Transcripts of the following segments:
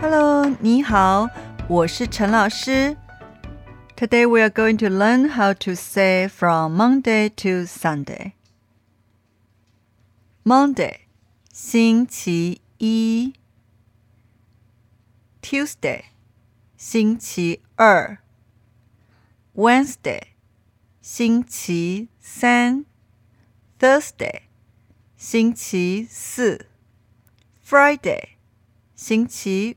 Hello，你好，我是陈老师。Today we are going to learn how to say from Monday to Sunday. Monday，星期一。Tuesday，星期二。Wednesday，星期三。Thursday，星期四。Friday，星期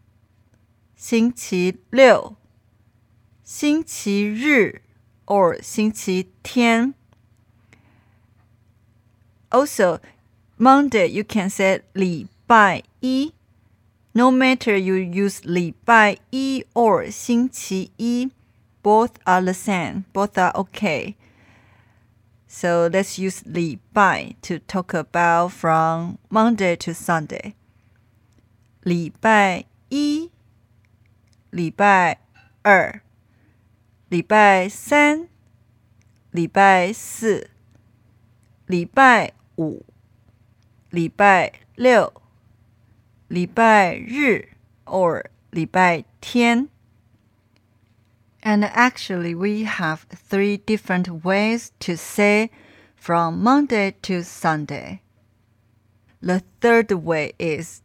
星期六、星期日 or 星期天。Also, Monday you can say 礼拜一。No matter you use 礼拜一 or 星期一, both are the same. Both are okay. So let's use 礼拜 to talk about from Monday to Sunday. 礼拜一、 礼拜二、礼拜三、礼拜四、礼拜五、礼拜六、礼拜日 or 礼拜天。And actually, we have three different ways to say from Monday to Sunday. The third way is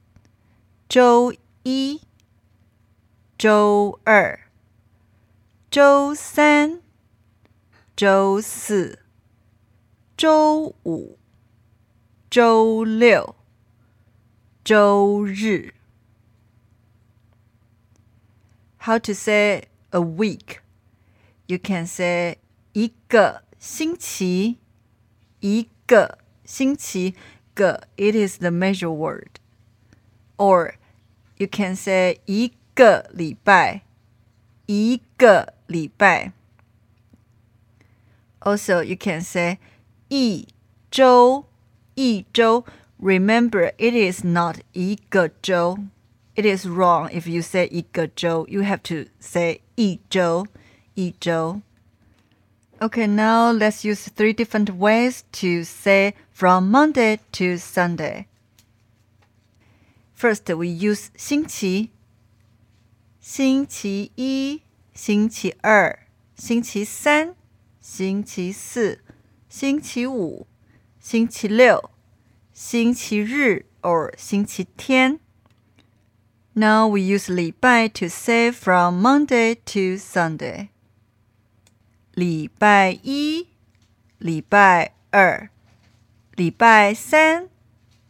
周一、 周二、周三、周四、周五、周六、周日。How to say a week? You can say 一个星期，一个星期个 it is the measure word or you can say 一 个礼拜，一个礼拜。Also, you can say 一周，一周。Remember, it is not 一个周。It is wrong if you say 一个周. You have to say 一周，一周。Okay, now let's use three different ways to say from Monday to Sunday. First, we use 星期， 星期一、星期二、星期三、星期四、星期五、星期六、星期日 or 星期天。Now we use 礼拜 to say from Monday to Sunday. 礼拜一、礼拜二、礼拜三、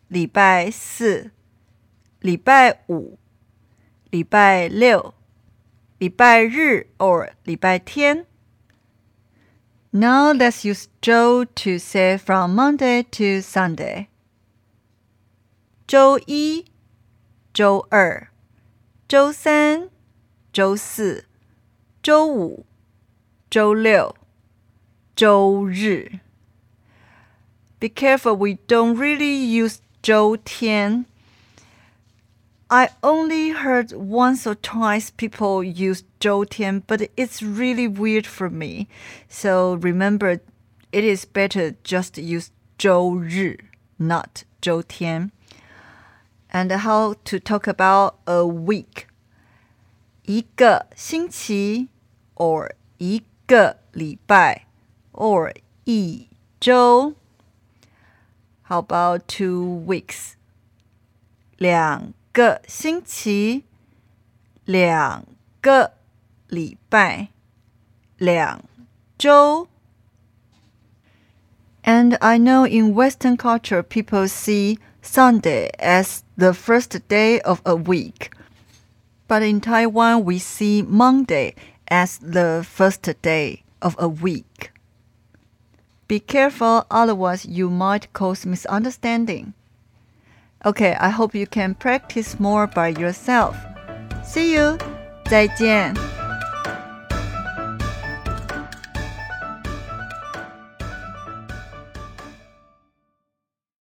礼拜四。礼拜五、礼拜六、礼拜日 or 礼拜天。Now let's use Joe to say from Monday to Sunday. 周一、周二、周三、周四、周五、周六、周日。Be careful, we don't really use 周天。 I only heard once or twice people use 周天, but it's really weird for me. So remember, it is better just to use 周日, not 周天. And how to talk about a week. 一个星期 or 一个礼拜 or 一周. How about two weeks? 两个星期，两个礼拜，两周。And I know in Western culture, people see Sunday as the first day of a week. But in Taiwan, we see Monday as the first day of a week. Be careful, otherwise, you might cause misunderstanding. Okay, I hope you can practice more by yourself. See you，再见。